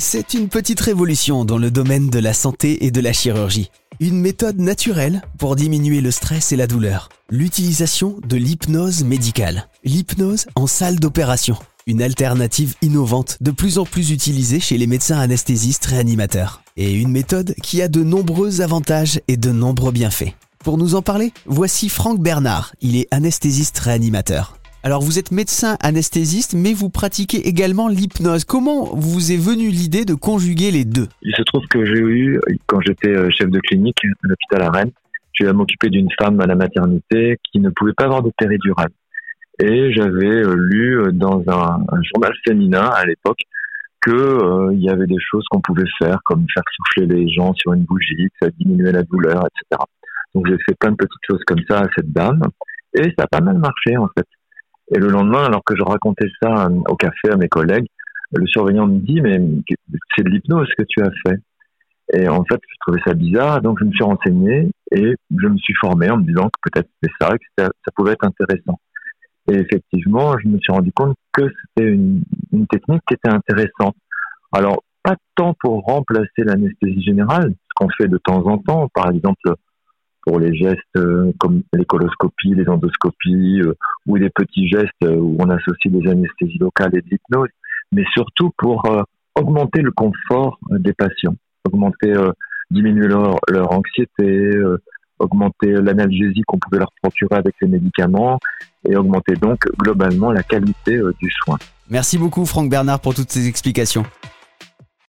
C'est une petite révolution dans le domaine de la santé et de la chirurgie. Une méthode naturelle pour diminuer le stress et la douleur. L'utilisation de l'hypnose médicale. L'hypnose en salle d'opération. Une alternative innovante de plus en plus utilisée chez les médecins anesthésistes réanimateurs. Et une méthode qui a de nombreux avantages et de nombreux bienfaits. Pour nous en parler, voici Franck Bernard. Il est anesthésiste réanimateur. Alors vous êtes médecin anesthésiste, mais vous pratiquez également l'hypnose. Comment vous est venue l'idée de conjuguer les deux? Il se trouve que j'ai eu, quand j'étais euh, chef de clinique à l'hôpital à Rennes, j'ai à m'occuper d'une femme à la maternité qui ne pouvait pas avoir de péridurale. Et j'avais euh, lu euh, dans un, journal féminin à l'époque que il y avait des choses qu'on pouvait faire, comme faire souffler les gens sur une bougie, ça diminuait la douleur, etc. Donc j'ai fait plein de petites choses comme ça à cette dame, et ça a pas mal marché en fait. Et le lendemain, alors que je racontais ça euh, au café à mes collègues, le surveillant me dit, mais c'est de l'hypnose que tu as fait. Et en fait, je trouvais ça bizarre, donc je me suis renseigné et je me suis formé en me disant que peut-être c'était ça, que ça, pouvait être intéressant. Et effectivement, je me suis rendu compte que c'était une, une technique qui était intéressante. Alors, pas tant pour remplacer l'anesthésie générale, ce qu'on fait de temps en temps, par exemple pour les gestes euh, comme les coloscopies, les endoscopies euh, ou des petits gestes euh, où on associe des anesthésies locales et de l'hypnose, mais surtout pour augmenter le confort des patients, augmenter, diminuer leur, leur anxiété, augmenter l'analgésie qu'on pouvait leur procurer avec les médicaments et augmenter donc globalement la qualité du soin. Merci beaucoup Franck Bernard pour toutes ces explications.